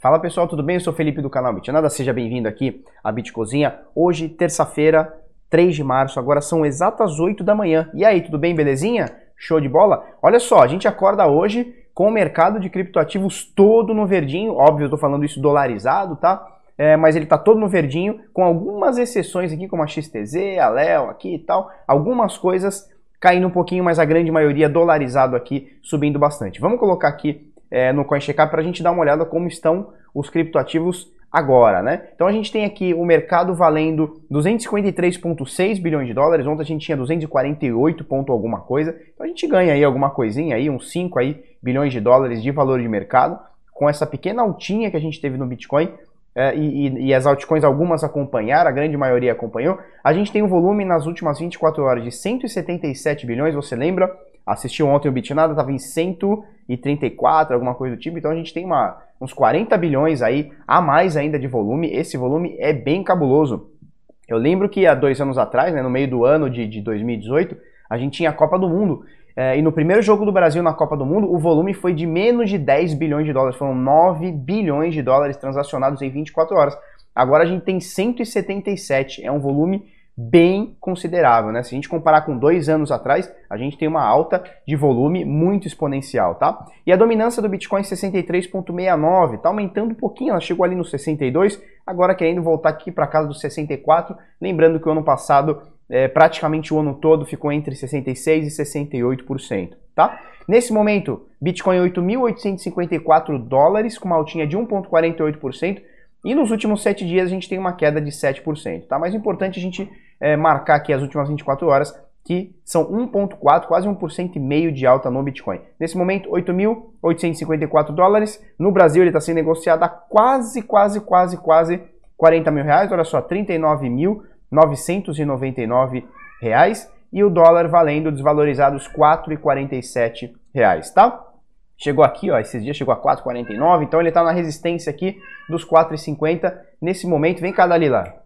Fala pessoal, tudo bem? Eu sou Felipe do canal Bitnada, seja bem-vindo aqui à Bitcozinha. Hoje, terça-feira, 3 de março, agora são exatas 8 da manhã. E aí, tudo bem, belezinha? Show de bola? Olha só, a gente acorda hoje com o mercado de criptoativos todo no verdinho, óbvio, eu tô falando isso dolarizado, tá? É, mas ele tá todo no verdinho, com algumas exceções aqui, como a XTZ, a Leo aqui e tal, algumas coisas caindo um pouquinho, mas a grande maioria dolarizado aqui, subindo bastante. Vamos colocar aqui é, no CoinCheckup para a gente dar uma olhada como estão os criptoativos agora, né? Então a gente tem aqui o mercado valendo 253,6 bilhões de dólares, ontem a gente tinha 248 ponto alguma coisa, então a gente ganha aí alguma coisinha aí, uns 5 aí bilhões de dólares de valor de mercado, com essa pequena altinha que a gente teve no Bitcoin, é, e, e, as altcoins algumas acompanharam, a grande maioria acompanhou, a gente tem um volume nas últimas 24 horas de 177 bilhões, você lembra? Assistiu ontem o Bitnada, estava em 134, alguma coisa do tipo, então a gente tem uma, uns 40 bilhões aí a mais ainda de volume. Esse volume é bem cabuloso. Eu lembro que há dois anos atrás, né, no meio do ano de, de 2018, a gente tinha a Copa do Mundo. É, e no primeiro jogo do Brasil na Copa do Mundo, o volume foi de menos de 10 bilhões de dólares. Foram 9 bilhões de dólares transacionados em 24 horas. Agora a gente tem 177. É um volume bem considerável, né? Se a gente comparar com dois anos atrás, a gente tem uma alta de volume muito exponencial, tá? E a dominância do Bitcoin 63,69, tá aumentando um pouquinho, ela chegou ali no 62, agora querendo voltar aqui para casa dos 64, lembrando que o ano passado, é, praticamente o ano todo, ficou entre 66% e 68%, tá? Nesse momento, Bitcoin 8.854 dólares, com uma altinha de 1,48%, e nos últimos 7 dias a gente tem uma queda de 7%, tá? Mais importante a gente é, marcar aqui as últimas 24 horas, que são 1,4, quase 1% e meio de alta no Bitcoin. Nesse momento, 8.854 dólares. No Brasil, ele está sendo negociado a quase, quase, quase, quase 40 mil reais. Olha só, 39.999 reais. E o dólar valendo desvalorizados 4,47 reais, tá? Chegou aqui, ó, esses dias chegou a 4,49, então ele está na resistência aqui dos 4,50. Nesse momento, vem cá, Dalila.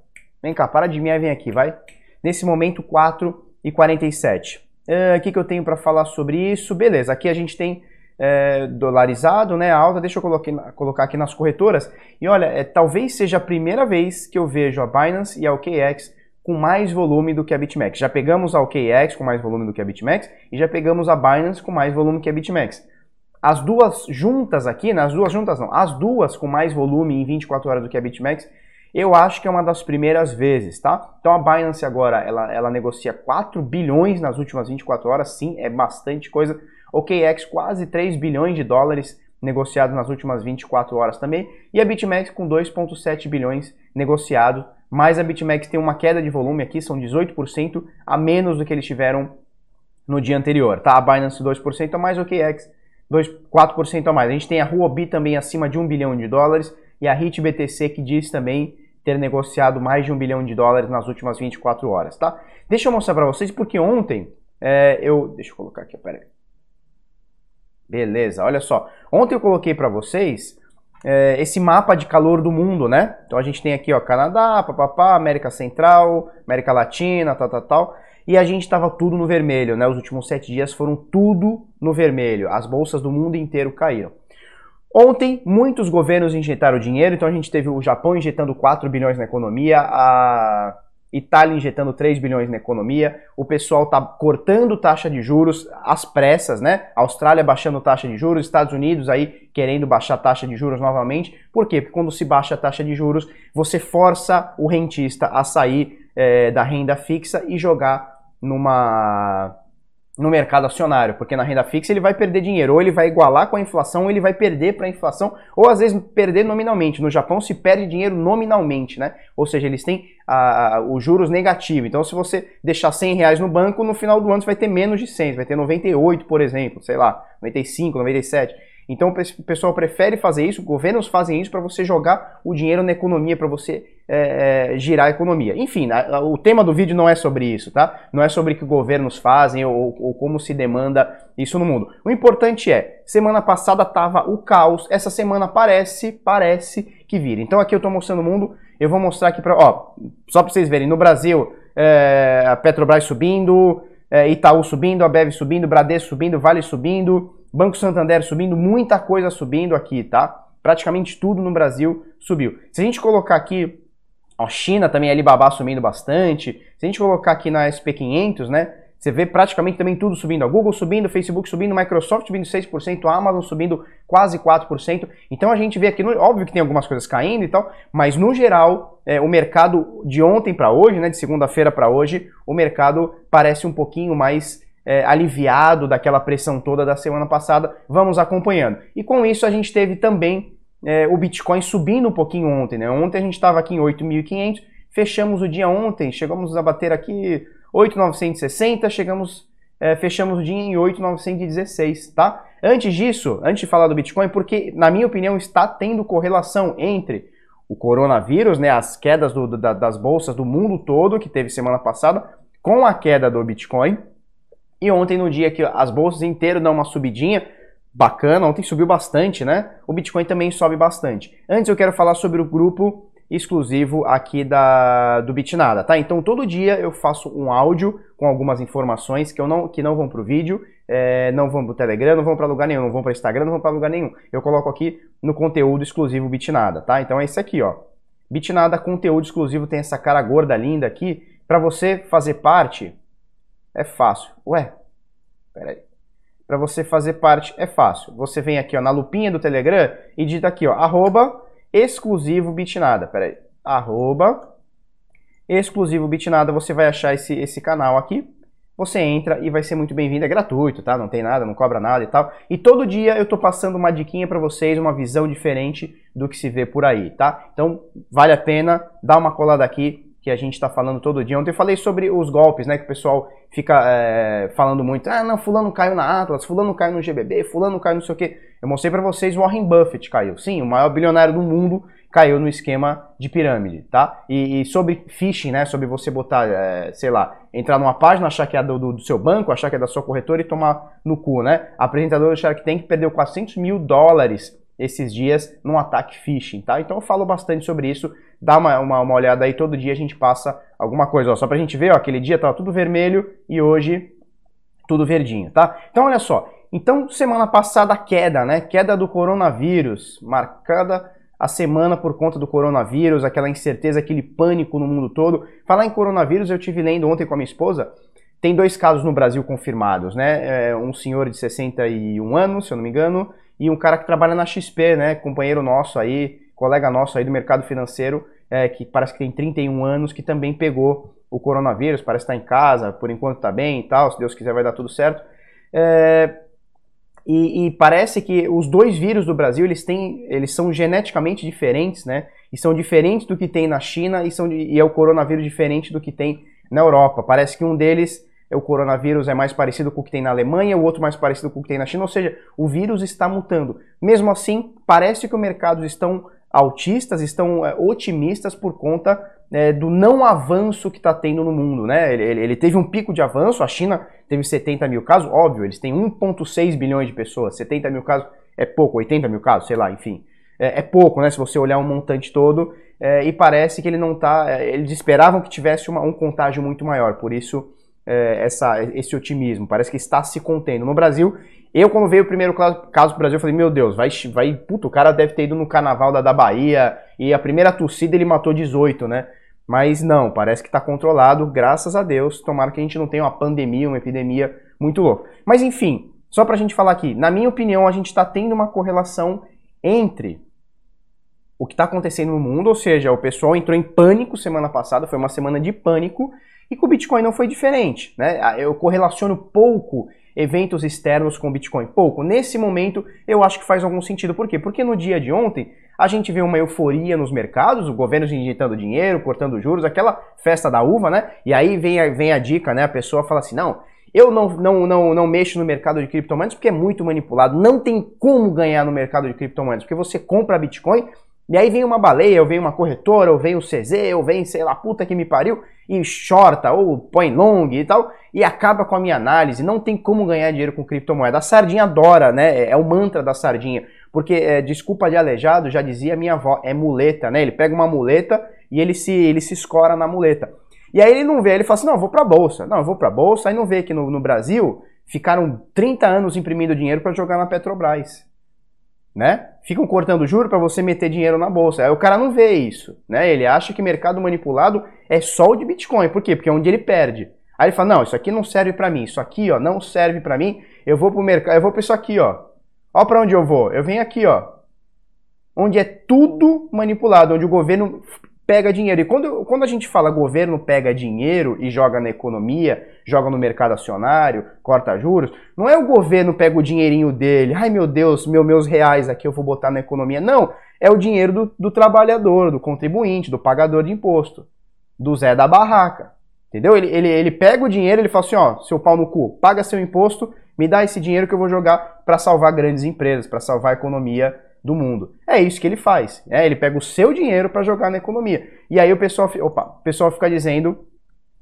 Vem cá, para de mim e vem aqui, vai. Nesse momento, 4,47. É, o que, que eu tenho para falar sobre isso? Beleza, aqui a gente tem é, dolarizado, né, alta. Deixa eu colocar, aqui nas corretoras. E olha, é, talvez seja a primeira vez que eu vejo a Binance e a OKX com mais volume do que a BitMEX. Já pegamos a OKX com mais volume do que a BitMEX e já pegamos a Binance com mais volume que a BitMEX. As duas juntas aqui, né, as duas juntas não, as duas com mais volume em 24 horas do que a BitMEX, eu acho que é uma das primeiras vezes, tá? Então a Binance agora, ela, ela negocia 4 bilhões nas últimas 24 horas, sim, é bastante coisa. OKX quase 3 bilhões de dólares negociados nas últimas 24 horas também. E a BitMEX com 2,7 bilhões negociado. Mas a BitMEX tem uma queda de volume aqui, são 18% a menos do que eles tiveram no dia anterior, tá? A Binance 2% a mais, OKX 2, 4% a mais. A gente tem a Huobi também acima de 1 bilhão de dólares e a HitBTC que diz também ter negociado mais de um bilhão de dólares nas últimas 24 horas, tá? Deixa eu mostrar para vocês, porque ontem é, eu... Deixa eu colocar aqui, peraí. Beleza, olha só. Ontem eu coloquei para vocês é, esse mapa de calor do mundo, né? Então a gente tem aqui, ó, Canadá, papapá, América Central, América Latina, tal, tal, tal. E a gente estava tudo no vermelho, né? Os últimos sete dias foram tudo no vermelho. As bolsas do mundo inteiro caíram. Ontem, muitos governos injetaram dinheiro, então a gente teve o Japão injetando 4 bilhões na economia, a Itália injetando 3 bilhões na economia, o pessoal está cortando taxa de juros às pressas, né? A Austrália baixando taxa de juros, Estados Unidos aí querendo baixar taxa de juros novamente. Por quê? Porque quando se baixa a taxa de juros, você força o rentista a sair é, da renda fixa e jogar numa no mercado acionário, porque na renda fixa ele vai perder dinheiro, ou ele vai igualar com a inflação, ou ele vai perder para a inflação, ou às vezes perder nominalmente. No Japão se perde dinheiro nominalmente, né? Ou seja, eles têm os juros negativos. Então, se você deixar 100 reais no banco, no final do ano você vai ter menos de 100, você vai ter 98, por exemplo, sei lá, 95, 97. Então o pessoal prefere fazer isso, governos fazem isso para você jogar o dinheiro na economia, para você é, é, girar a economia. Enfim, a, a, o tema do vídeo não é sobre isso, tá? Não é sobre o que governos fazem ou, ou, como se demanda isso no mundo. O importante é, semana passada tava o caos, essa semana parece, parece que vira. Então aqui eu estou mostrando o mundo, eu vou mostrar aqui para, ó, só para vocês verem, no Brasil, é, a Petrobras subindo, é, Itaú subindo, a Bev subindo, Bradesco subindo, Vale subindo, Banco Santander subindo, muita coisa subindo aqui, tá? Praticamente tudo no Brasil subiu. Se a gente colocar aqui, a China também, Alibaba subindo bastante. Se a gente colocar aqui na SP500, né? Você vê praticamente também tudo subindo. A Google subindo, Facebook subindo, Microsoft subindo 6%, a Amazon subindo quase 4%. Então a gente vê aqui, óbvio que tem algumas coisas caindo e tal, mas no geral, é, o mercado de ontem para hoje, né, de segunda-feira para hoje, o mercado parece um pouquinho mais é, aliviado daquela pressão toda da semana passada. Vamos acompanhando. E com isso a gente teve também é, o Bitcoin subindo um pouquinho ontem. Né? Ontem a gente estava aqui em 8.500, fechamos o dia ontem, chegamos a bater aqui 8,960, chegamos, é, fechamos o dia em 8,916, tá? Antes disso, antes de falar do Bitcoin, porque na minha opinião está tendo correlação entre o coronavírus, né, as quedas do, da, das bolsas do mundo todo que teve semana passada, com a queda do Bitcoin. E ontem, no dia que as bolsas inteiras dão uma subidinha, bacana, ontem subiu bastante, né? O Bitcoin também sobe bastante. Antes eu quero falar sobre o grupo exclusivo aqui da, do Bitnada, tá? Então todo dia eu faço um áudio com algumas informações que, eu não, que não vão para o vídeo, é, não vão para o Telegram, não vão para lugar nenhum, não vão para Instagram, não vão para lugar nenhum. Eu coloco aqui no conteúdo exclusivo Bitnada, tá? Então é isso aqui, ó. Bitnada conteúdo exclusivo tem essa cara gorda linda aqui. Para você fazer parte, é fácil. Ué, peraí. Para você fazer parte é fácil. Você vem aqui ó, na lupinha do Telegram e digita aqui, ó, arroba exclusivo Bitnada. Pera aí. Arroba exclusivo Bitnada. Você vai achar esse, esse canal aqui. Você entra e vai ser muito bem-vindo. É gratuito, tá? Não tem nada, não cobra nada e tal. E todo dia eu tô passando uma diquinha para vocês, uma visão diferente do que se vê por aí, tá? Então vale a pena dar uma colada aqui que a gente está falando todo dia. Ontem eu falei sobre os golpes, né? Que o pessoal fica é, falando muito. Ah, não, fulano caiu na Atlas, fulano caiu no GBB, fulano caiu não sei o quê. Eu mostrei para vocês, Warren Buffett caiu. Sim, o maior bilionário do mundo caiu no esquema de pirâmide, tá? E, e sobre phishing, né? Sobre você botar, é, sei lá, entrar numa página, achar que é do, do, seu banco, achar que é da sua corretora e tomar no cu, né? A apresentadora do Shark Tank perdeu 400 mil dólares esses dias num ataque phishing, tá? Então eu falo bastante sobre isso, dá uma, uma, uma olhada aí, todo dia a gente passa alguma coisa, ó, só pra gente ver, ó, aquele dia tava tudo vermelho e hoje tudo verdinho, tá? Então olha só, então semana passada queda, né? Queda do coronavírus, marcada a semana por conta do coronavírus, aquela incerteza, aquele pânico no mundo todo. Falar em coronavírus, eu tive lendo ontem com a minha esposa, tem dois casos no Brasil confirmados, né? É um senhor de 61 anos, se eu não me engano, e um cara que trabalha na XP, né? Companheiro nosso aí, colega nosso aí do mercado financeiro, é, que parece que tem 31 anos, que também pegou o coronavírus, parece estar em casa, por enquanto está bem e tal, se Deus quiser vai dar tudo certo. É, e, e, parece que os dois vírus do Brasil eles têm, eles são geneticamente diferentes, né? E são diferentes do que tem na China e, são, e é o coronavírus diferente do que tem na Europa. Parece que um deles o coronavírus é mais parecido com o que tem na Alemanha, o outro mais parecido com o que tem na China, ou seja, o vírus está mutando. Mesmo assim, parece que os mercados estão altistas, estão é, otimistas por conta é, do não avanço que está tendo no mundo. Né? Ele, ele, teve um pico de avanço, a China teve 70 mil casos, óbvio, eles têm 1,6 bilhões de pessoas, 70 mil casos é pouco, 80 mil casos, sei lá, enfim. É, é pouco, né? Se você olhar um montante todo, é, e parece que ele não está. É, eles esperavam que tivesse uma, um contágio muito maior, por isso é, essa, esse otimismo, parece que está se contendo. No Brasil, eu quando veio o primeiro caso para o Brasil, eu falei, meu Deus, vai, vai, puto, o cara deve ter ido no carnaval da, da Bahia e a primeira torcida ele matou 18, né? Mas não, parece que está controlado, graças a Deus. Tomara que a gente não tenha uma pandemia, uma epidemia muito louca. Mas enfim, só para a gente falar aqui, na minha opinião, a gente está tendo uma correlação entre o que está acontecendo no mundo, ou seja, o pessoal entrou em pânico semana passada, foi uma semana de pânico, e com o Bitcoin não foi diferente. Né? Eu correlaciono pouco eventos externos com o Bitcoin. Pouco. Nesse momento, eu acho que faz algum sentido. Por quê? Porque no dia de ontem, a gente vê uma euforia nos mercados, o governo injetando dinheiro, cortando juros, aquela festa da uva, né? E aí vem a, vem a dica, né? A pessoa fala assim, não, eu não, não, não, não mexo no mercado de criptomoedas porque é muito manipulado. Não tem como ganhar no mercado de criptomoedas, porque você compra Bitcoin e aí vem uma baleia, ou vem uma corretora, ou vem o CZ, ou vem, sei lá, puta que me pariu, e shorta, ou põe long e tal, e acaba com a minha análise. Não tem como ganhar dinheiro com criptomoeda. A sardinha adora, né? É o mantra da sardinha. Porque, é, desculpa de aleijado, já dizia minha avó, é muleta, né? Ele pega uma muleta e ele se, ele se escora na muleta. E aí ele não vê, ele fala assim, não, eu vou pra bolsa. Não, eu vou pra bolsa, aí não vê que no, no Brasil ficaram 30 anos imprimindo dinheiro para jogar na Petrobras. Né? Ficam cortando juro para você meter dinheiro na bolsa. Aí o cara não vê isso, né? Ele acha que mercado manipulado é só o de Bitcoin. Por quê? Porque é onde ele perde. Aí ele fala: "Não, isso aqui não serve para mim. Isso aqui, ó, não serve para mim. Eu vou pro mercado, eu vou para isso aqui, ó. Ó para onde eu vou? Eu venho aqui, ó. Onde é tudo manipulado, onde o governo pega dinheiro. E quando, quando a gente fala governo pega dinheiro e joga na economia, joga no mercado acionário, corta juros, não é o governo pega o dinheirinho dele, ai meu Deus, meu, meus reais aqui eu vou botar na economia. Não, é o dinheiro do, do trabalhador, do contribuinte, do pagador de imposto, do Zé da barraca. Entendeu? Ele, ele, ele pega o dinheiro, ele fala assim, ó, seu pau no cu, paga seu imposto, me dá esse dinheiro que eu vou jogar para salvar grandes empresas, para salvar a economia do mundo. É isso que ele faz. Né? Ele pega o seu dinheiro para jogar na economia. E aí o pessoal, opa, o pessoal fica dizendo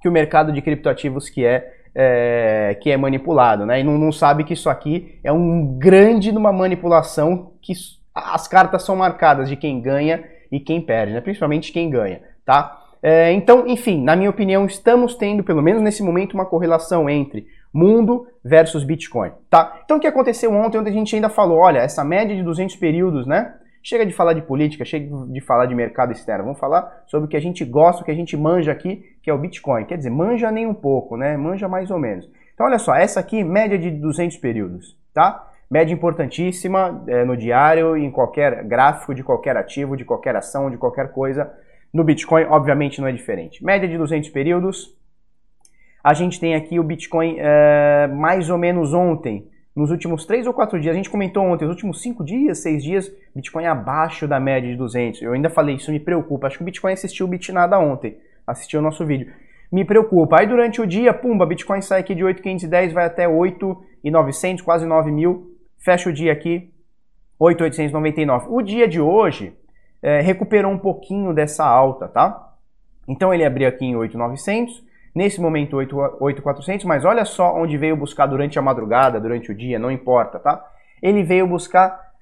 que o mercado de criptoativos que é, é que é manipulado, né? E não, não, sabe que isso aqui é um grande numa manipulação que as cartas são marcadas de quem ganha e quem perde, né? Principalmente quem ganha, tá? É, então, enfim, na minha opinião, estamos tendo, pelo menos nesse momento, uma correlação entre mundo versus Bitcoin, tá? Então o que aconteceu ontem, onde a gente ainda falou, olha, essa média de 200 períodos, né? Chega de falar de política, chega de falar de mercado externo, vamos falar sobre o que a gente gosta, o que a gente manja aqui, que é o Bitcoin. Quer dizer, manja nem um pouco, né? Manja mais ou menos. Então olha só, essa aqui, média de 200 períodos, tá? Média importantíssima é, no diário, em qualquer gráfico de qualquer ativo, de qualquer ação, de qualquer coisa. No Bitcoin, obviamente, não é diferente. Média de 200 períodos, a gente tem aqui o Bitcoin é, mais ou menos ontem, nos últimos 3 ou 4 dias, a gente comentou ontem, os últimos 5 dias, 6 dias, Bitcoin abaixo da média de 200. Eu ainda falei, isso me preocupa. Acho que o Bitcoin assistiu o Bitnada ontem, assistiu o nosso vídeo. Me preocupa. Aí durante o dia, pumba, Bitcoin sai aqui de 8.510, vai até 8.900, quase 9 mil. Fecha o dia aqui, 8.899. O dia de hoje é, recuperou um pouquinho dessa alta, tá? Então ele abriu aqui em 8.900, Nesse momento 8,400, mas olha só onde veio buscar durante a madrugada, durante o dia, não importa, tá? Ele veio buscar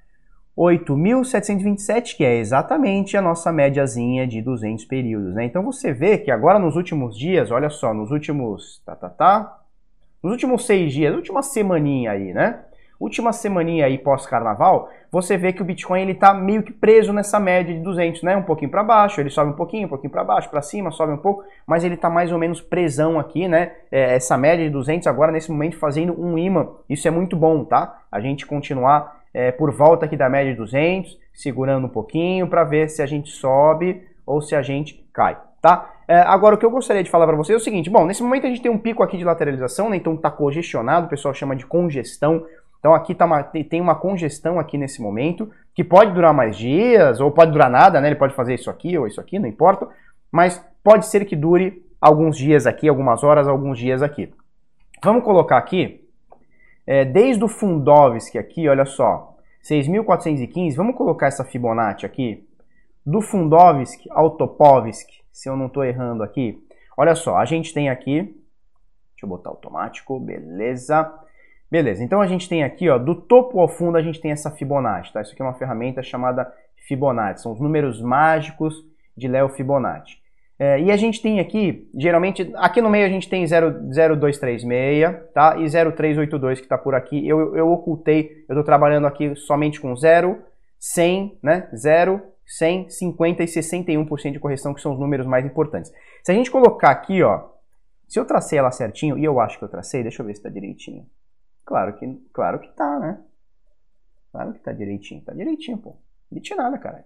8.727, que é exatamente a nossa médiazinha de 200 períodos, né? Então você vê que agora nos últimos dias, olha só, nos últimos, tá, tá, tá, nos últimos seis dias, última semaninha aí, né? última semaninha aí pós-carnaval, você vê que o Bitcoin ele tá meio que preso nessa média de 200, né? Um pouquinho para baixo, ele sobe um pouquinho, um pouquinho para baixo, para cima, sobe um pouco, mas ele tá mais ou menos presão aqui, né? É, essa média de 200 agora nesse momento fazendo um imã. Isso é muito bom, tá? A gente continuar é, por volta aqui da média de 200, segurando um pouquinho para ver se a gente sobe ou se a gente cai, tá? É, agora, o que eu gostaria de falar para vocês é o seguinte: bom, nesse momento a gente tem um pico aqui de lateralização, né? Então tá congestionado, o pessoal chama de congestão. Então aqui tá uma, tem uma congestão aqui nesse momento, que pode durar mais dias, ou pode durar nada, né? Ele pode fazer isso aqui ou isso aqui, não importa. Mas pode ser que dure alguns dias aqui, algumas horas, alguns dias aqui. Vamos colocar aqui, é, desde o Fundovsk aqui, olha só, 6.415, vamos colocar essa Fibonacci aqui, do Fundovsk ao Topovsk, se eu não estou errando aqui. Olha só, a gente tem aqui, deixa eu botar automático, beleza. Beleza, então a gente tem aqui, ó, do topo ao fundo a gente tem essa Fibonacci, tá? Isso aqui é uma ferramenta chamada Fibonacci, são os números mágicos de Léo Fibonacci. É, e a gente tem aqui, geralmente, aqui no meio a gente tem 0236, tá? E 0382 que está por aqui. Eu, eu ocultei, eu estou trabalhando aqui somente com 0, 100, né? 0, 100, 50 e 61% de correção, que são os números mais importantes. Se a gente colocar aqui, ó, se eu tracei ela certinho, e eu acho que eu tracei, deixa eu ver se está direitinho. Claro que, claro que tá, né? Claro que tá direitinho. Tá direitinho, pô. Não nada, cara.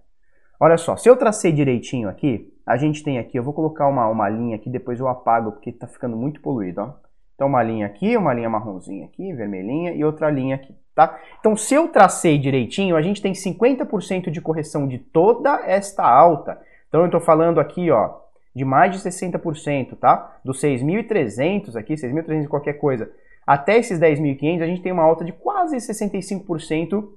Olha só, se eu tracei direitinho aqui, a gente tem aqui, eu vou colocar uma, uma linha aqui, depois eu apago, porque tá ficando muito poluído, ó. Então uma linha aqui, uma linha marronzinha aqui, vermelhinha, e outra linha aqui, tá? Então se eu tracei direitinho, a gente tem 50% de correção de toda esta alta. Então eu tô falando aqui, ó, de mais de 60%, tá? Dos 6.300 aqui, 6.300 qualquer coisa, até esses 10.500, a gente tem uma alta de quase 65%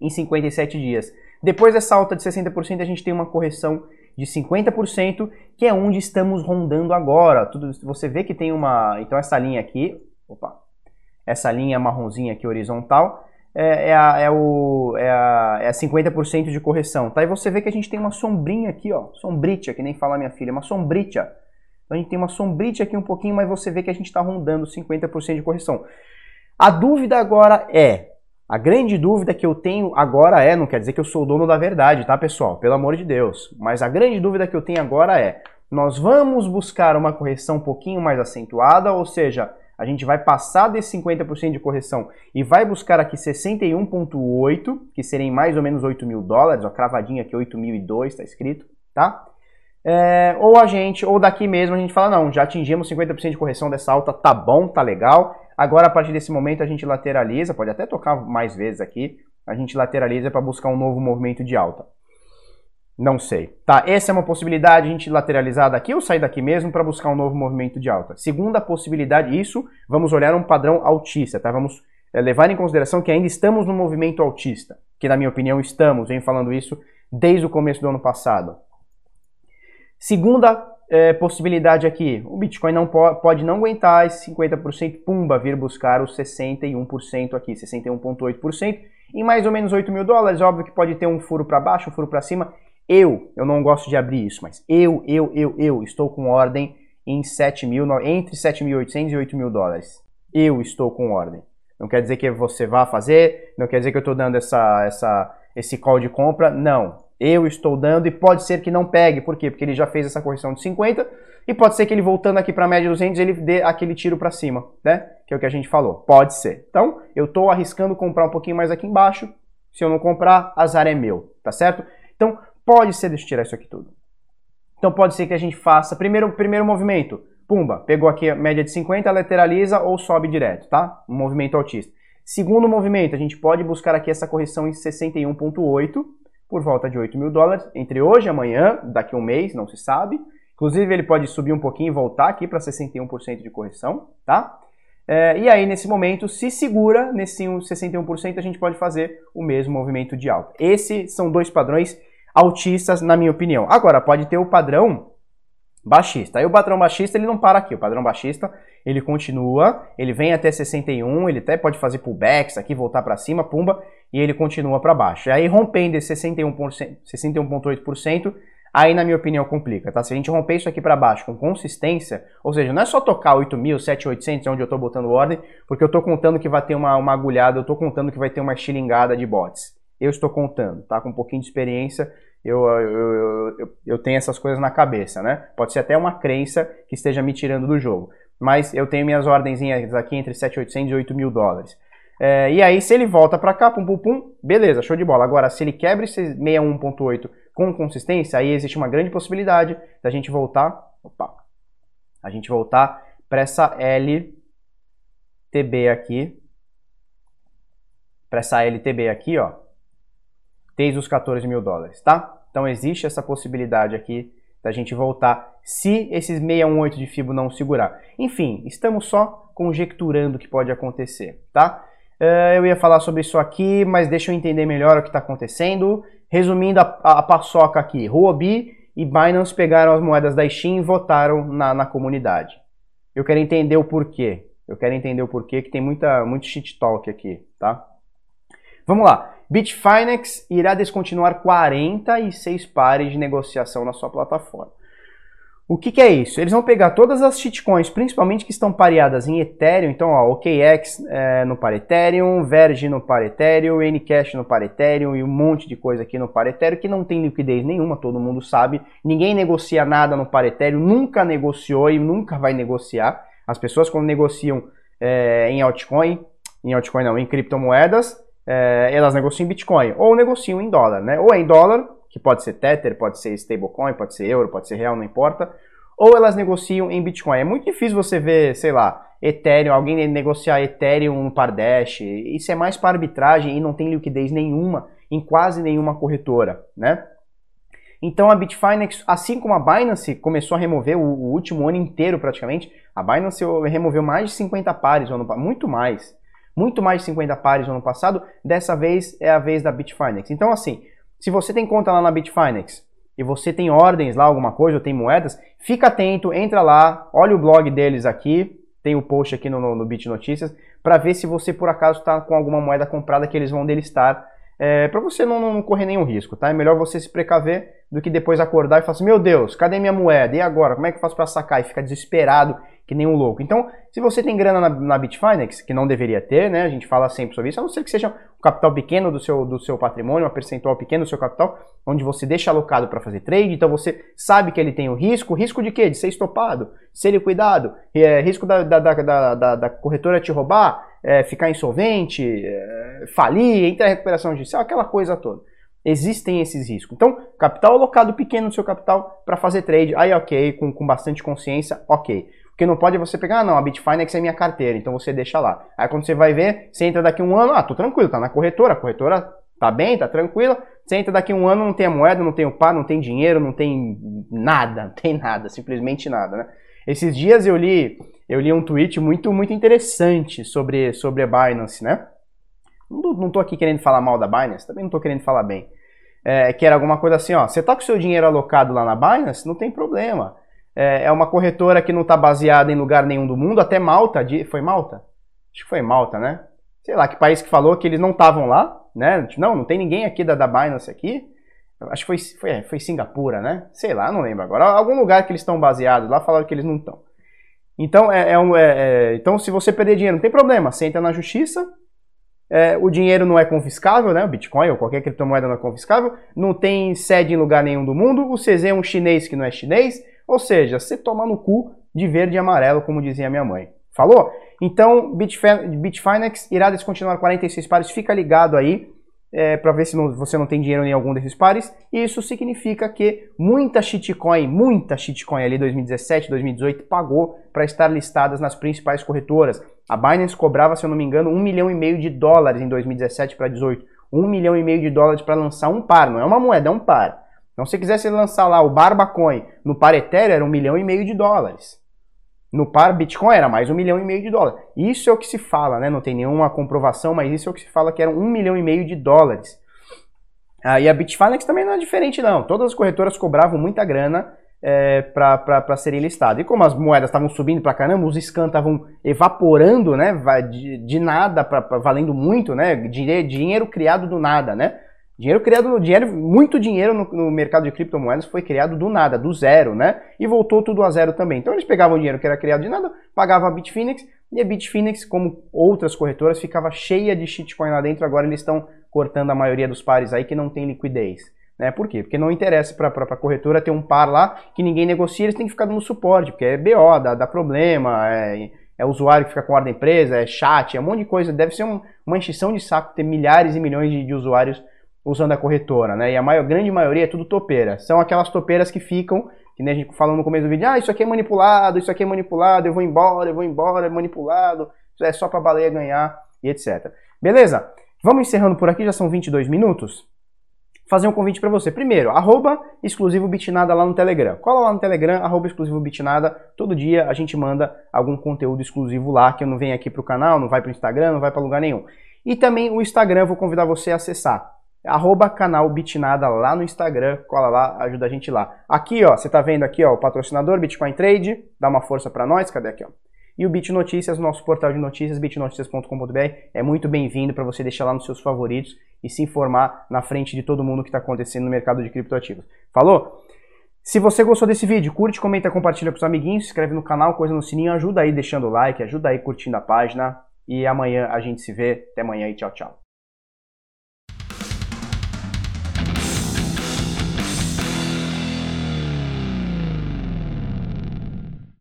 em 57 dias. Depois dessa alta de 60%, a gente tem uma correção de 50%, que é onde estamos rondando agora. Tudo, você vê que tem uma. Então, essa linha aqui, opa, essa linha marronzinha aqui horizontal, é, é, a, é, o, é, a, é a 50% de correção. Tá? E você vê que a gente tem uma sombrinha aqui, ó, sombritia, que nem fala minha filha, uma sombritia então a gente tem uma sombrite aqui um pouquinho, mas você vê que a gente está rondando 50% de correção. A dúvida agora é, A grande dúvida que eu tenho agora é, não quer dizer que eu sou o dono da verdade, tá, pessoal? Pelo amor de Deus. Mas a grande dúvida que eu tenho agora é: nós vamos buscar uma correção um pouquinho mais acentuada, ou seja, a gente vai passar desse 50% de correção e vai buscar aqui 61,8, que seriam mais ou menos 8 mil dólares, ó, cravadinha aqui 8.002 está escrito, tá? É, ou a gente, ou daqui mesmo a gente fala, não, já atingimos 50% de correção dessa alta, tá bom, tá legal, agora a partir desse momento a gente lateraliza, pode até tocar mais vezes aqui, a gente lateraliza para buscar um novo movimento de alta. Não sei. Tá, essa é uma possibilidade, a gente lateralizar daqui ou sair daqui mesmo para buscar um novo movimento de alta. Segunda possibilidade, isso, vamos olhar um padrão altista, tá? Vamos é, levar em consideração que ainda estamos no movimento altista, que na minha opinião estamos, venho falando isso desde o começo do ano passado. Segunda é, possibilidade aqui, o Bitcoin não pode, pode não aguentar esse 50%, pumba, vir buscar os 61% aqui, 61,8%, em mais ou menos 8 mil dólares, óbvio que pode ter um furo para baixo, um furo para cima, eu, eu não gosto de abrir isso, mas eu, eu, eu, eu estou com ordem em 7 mil, entre 7.800 e 8 mil dólares. Eu estou com ordem. Não quer dizer que você vá fazer, não quer dizer que eu estou dando essa, essa, esse call de compra, não. Eu estou dando e pode ser que não pegue. Por quê? Porque ele já fez essa correção de 50 e pode ser que ele voltando aqui para a média 200 ele dê aquele tiro para cima, né? Que é o que a gente falou. Pode ser. Então, eu estou arriscando comprar um pouquinho mais aqui embaixo. Se eu não comprar, azar é meu, tá certo? Então, Pode ser, deixa eu tirar isso aqui tudo. Então pode ser que a gente faça, primeiro, primeiro movimento, pumba, pegou aqui a média de 50, lateraliza ou sobe direto, tá? Um movimento autista. Segundo movimento, a gente pode buscar aqui essa correção em 61.8, por volta de 8 mil dólares, entre hoje e amanhã, daqui a um mês, não se sabe. Inclusive ele pode subir um pouquinho e voltar aqui para 61% de correção, tá? É, e aí, nesse momento, se segura nesse 61%, a gente pode fazer o mesmo movimento de alta. Esses são dois padrões autistas, na minha opinião. Agora, pode ter o padrão baixista. Aí o padrão baixista, ele não para aqui. O padrão baixista, ele continua, ele vem até 61, ele até pode fazer pullbacks aqui, voltar para cima, pumba, e ele continua para baixo. E aí, rompendo esse 61,8%, 61 aí, na minha opinião, complica, tá? Se a gente romper isso aqui para baixo com consistência, ou seja, não é só tocar 8.000, 7.800, onde eu estou botando ordem, porque eu estou contando que vai ter uma, uma agulhada, eu estou contando que vai ter uma estilingada de bots eu estou contando, tá? Com um pouquinho de experiência, eu, eu, eu, eu, tenho essas coisas na cabeça, né? Pode ser até uma crença que esteja me tirando do jogo. Mas eu tenho minhas ordenzinhas aqui entre 7.800 e 8 mil dólares. É, e aí, se ele volta para cá, pum, pum, pum, beleza, show de bola. Agora, se ele quebra esse 61.8 com consistência, aí existe uma grande possibilidade da gente voltar, opa, a gente voltar para essa LTB aqui, para essa LTB aqui, ó, desde os 14 mil dólares, tá? Então existe essa possibilidade aqui da gente voltar se esses 618 de FIBO não segurar. Enfim, estamos só conjecturando o que pode acontecer, tá? Uh, eu ia falar sobre isso aqui, mas deixa eu entender melhor o que está acontecendo. Resumindo a, a, a, paçoca aqui, Huobi e Binance pegaram as moedas da Steam e votaram na, na comunidade. Eu quero entender o porquê. Eu quero entender o porquê, que tem muita, muito shit talk aqui, tá? Vamos lá. Bitfinex irá descontinuar 46 pares de negociação na sua plataforma. O que, que, é isso? Eles vão pegar todas as shitcoins, principalmente que estão pareadas em Ethereum, então ó, OKX é, no par Ethereum, Verge no par Ethereum, Ncash no par Ethereum e um monte de coisa aqui no par Ethereum que não tem liquidez nenhuma, todo mundo sabe. Ninguém negocia nada no par Ethereum, nunca negociou e nunca vai negociar. As pessoas quando negociam é, em altcoin, em altcoin não, em criptomoedas, é, elas negociam em Bitcoin ou negociam em dólar, né? Ou é em dólar, que pode ser Tether, pode ser stablecoin, pode ser euro, pode ser real, não importa. Ou elas negociam em Bitcoin. É muito difícil você ver, sei lá, Ethereum, alguém negociar Ethereum no Pardash. Isso é mais para arbitragem e não tem liquidez nenhuma em quase nenhuma corretora, né? Então a Bitfinex, assim como a Binance começou a remover o, o último ano inteiro praticamente, a Binance removeu mais de 50 pares, muito mais muito mais de 50 pares no ano passado, dessa vez é a vez da Bitfinex. Então, assim, se você tem conta lá na Bitfinex e você tem ordens lá, alguma coisa, ou tem moedas, fica atento, entra lá, olha o blog deles aqui, tem o post aqui no, no, no Bit Notícias, para ver se você por acaso está com alguma moeda comprada que eles vão delistar, é, para você não, não, correr nenhum risco, tá? É melhor você se precaver do que depois acordar e falar assim, meu Deus, cadê minha moeda? E agora? Como é que eu faço para sacar? E fica desesperado que nem um louco. Então, se você tem grana na, na Bitfinex, que não deveria ter, né? A gente fala sempre sobre isso, a não ser que seja um capital pequeno do seu, do seu patrimônio, um percentual pequeno do seu capital, onde você deixa alocado para fazer trade, então você sabe que ele tem o risco, risco de quê? De ser estopado, ser liquidado, é, risco da, da, da, da, da corretora te roubar, é, ficar insolvente, é, falir, entrar em recuperação judicial, aquela coisa toda. Existem esses riscos. Então, capital alocado pequeno no seu capital para fazer trade, aí ok, com, com bastante consciência, ok. O que não pode é você pegar, ah, não, a Bitfinex é minha carteira, então você deixa lá. Aí quando você vai ver, você entra daqui um ano, ah, tô tranquilo, tá na corretora, a corretora tá bem, tá tranquila. Você entra daqui um ano, não tem a moeda, não tem o par, não tem dinheiro, não tem nada, não tem nada, simplesmente nada, né? Esses dias eu li, eu li um tweet muito, muito interessante sobre, sobre a Binance, né? Não, tô aqui querendo falar mal da Binance, também não tô querendo falar bem. É, que era alguma coisa assim, ó, você tá com o seu dinheiro alocado lá na Binance, não tem problema. É, é uma corretora que não está baseada em lugar nenhum do mundo, até Malta, de, foi Malta? Acho que foi Malta, né? Sei lá, que país que falou que eles não estavam lá, né? Não, não tem ninguém aqui da, da Binance aqui. Acho que foi, foi, é, foi Singapura, né? Sei lá, não lembro agora. Algum lugar que eles estão baseados lá falaram que eles não estão. Então, é, é um, é, é, então, se você perder dinheiro, não tem problema. Você entra na justiça, é, o dinheiro não é confiscável, né? O Bitcoin ou qualquer criptomoeda não é confiscável, não tem sede em lugar nenhum do mundo. O CZ é um chinês que não é chinês. Ou seja, você toma no cu de verde e amarelo, como dizia minha mãe. Falou? Então, Bitfinex irá descontinuar 46 pares. Fica ligado aí é, para ver se não, você não tem dinheiro em algum desses pares. Isso significa que muita shitcoin, muita shitcoin ali 2017, 2018 pagou para estar listadas nas principais corretoras. A Binance cobrava, se eu não me engano, um milhão e meio de dólares em 2017 para 2018. Um milhão e meio de dólares para lançar um par, não é uma moeda, é um par. Então, se quisesse lançar lá o Barbacoin no par Ethereum, era um milhão e meio de dólares. No par Bitcoin era mais um milhão e meio de dólares. Isso é o que se fala, né? Não tem nenhuma comprovação, mas isso é o que se fala que era um milhão e meio de dólares. Ah, e a Bitfinex também não é diferente, não. Todas as corretoras cobravam muita grana é, para serem listadas. E como as moedas estavam subindo para caramba, os scans estavam evaporando, né? De, de nada para valendo muito, né? Dinheiro criado do nada, né? Dinheiro criado dinheiro, muito dinheiro no, no, mercado de criptomoedas foi criado do nada, do zero, né? E voltou tudo a zero também. Então eles pegavam o dinheiro que era criado de nada, pagavam a Bitfinex, e a Bitfinex, como outras corretoras, ficava cheia de shitcoin lá dentro. Agora eles estão cortando a maioria dos pares aí que não tem liquidez. Né? Por quê? Porque não interessa para a corretora ter um par lá que ninguém negocia, eles têm que ficar dando suporte, porque é BO, dá, dá problema, é, é usuário que fica com ordem presa, é chat, é um monte de coisa. Deve ser um, uma encheção de saco ter milhares e milhões de, de usuários usando a corretora, né? E a maior, grande maioria é tudo topeira. São aquelas topeiras que ficam, que nem a gente falou no começo do vídeo, ah, isso aqui é manipulado, isso aqui é manipulado, eu vou embora, eu vou embora, é manipulado, isso é só para baleia ganhar e etc. Beleza? Vamos encerrando por aqui, já são 22 minutos. Fazer um convite para você. Primeiro, arroba exclusivo bitnada lá no Telegram. Cola lá no Telegram, arroba exclusivo bitnada. Todo dia a gente manda algum conteúdo exclusivo lá, que não vem aqui pro canal, não vai pro Instagram, não vai para lugar nenhum. E também o Instagram, vou convidar você a acessar arroba canal Bitnada lá no Instagram, cola lá, ajuda a gente lá. Aqui, ó, você tá vendo aqui, ó, o patrocinador Bitcoin Trade, dá uma força para nós, cadê aqui, ó? E o Bit Notícias, nosso portal de notícias, bitnoticias.com.br, é muito bem-vindo para você deixar lá nos seus favoritos e se informar na frente de todo mundo que está acontecendo no mercado de criptoativos. Falou? Se você gostou desse vídeo, curte, comenta, compartilha com os amiguinhos, se inscreve no canal, coisa no sininho, ajuda aí deixando o like, ajuda aí curtindo a página. E amanhã a gente se vê. Até amanhã e tchau, tchau.